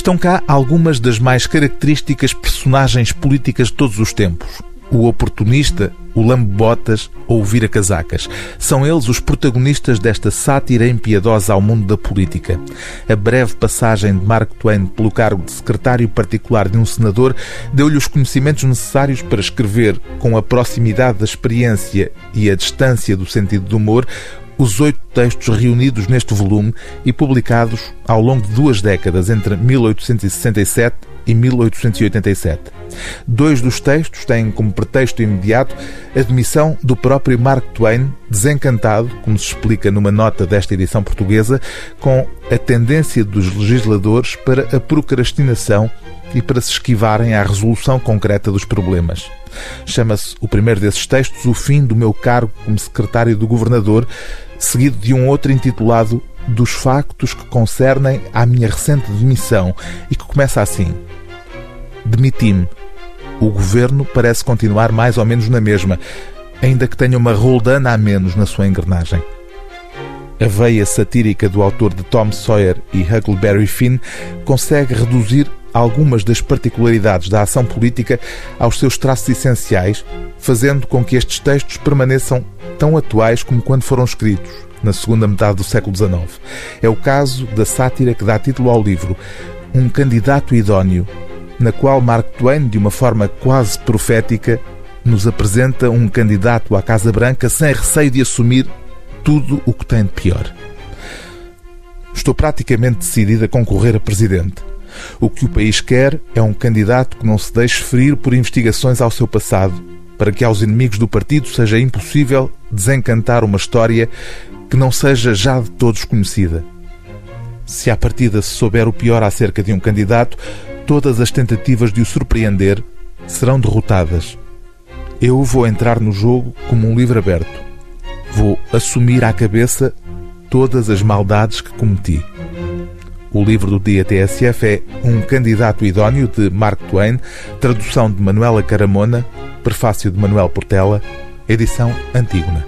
Estão cá algumas das mais características personagens políticas de todos os tempos. O oportunista, o lambotas ou o vira-casacas. São eles os protagonistas desta sátira impiedosa ao mundo da política. A breve passagem de Mark Twain pelo cargo de secretário particular de um senador deu-lhe os conhecimentos necessários para escrever, com a proximidade da experiência e a distância do sentido do humor, os oito textos reunidos neste volume e publicados ao longo de duas décadas, entre 1867 e 1887. Dois dos textos têm como pretexto imediato a demissão do próprio Mark Twain, desencantado, como se explica numa nota desta edição portuguesa, com a tendência dos legisladores para a procrastinação e para se esquivarem à resolução concreta dos problemas. Chama-se o primeiro desses textos O Fim do Meu Cargo como Secretário do Governador, seguido de um outro intitulado Dos Factos que Concernem à Minha Recente Demissão e que começa assim: Demiti-me. O governo parece continuar mais ou menos na mesma, ainda que tenha uma roldana a menos na sua engrenagem. A veia satírica do autor de Tom Sawyer e Huckleberry Finn consegue reduzir algumas das particularidades da ação política aos seus traços essenciais, fazendo com que estes textos permaneçam tão atuais como quando foram escritos, na segunda metade do século XIX. É o caso da sátira que dá título ao livro, Um Candidato Idóneo, na qual Mark Twain, de uma forma quase profética, nos apresenta um candidato à Casa Branca sem receio de assumir tudo o que tem de pior. Estou praticamente decidido a concorrer a presidente. O que o país quer é um candidato que não se deixe ferir por investigações ao seu passado, para que aos inimigos do partido seja impossível desencantar uma história que não seja já de todos conhecida. Se à partida se souber o pior acerca de um candidato, todas as tentativas de o surpreender serão derrotadas. Eu vou entrar no jogo como um livro aberto. Vou assumir à cabeça todas as maldades que cometi. O livro do dia TSF é Um Candidato Idóneo, de Mark Twain, tradução de Manuela Caramona, prefácio de Manuel Portela, edição Antígona.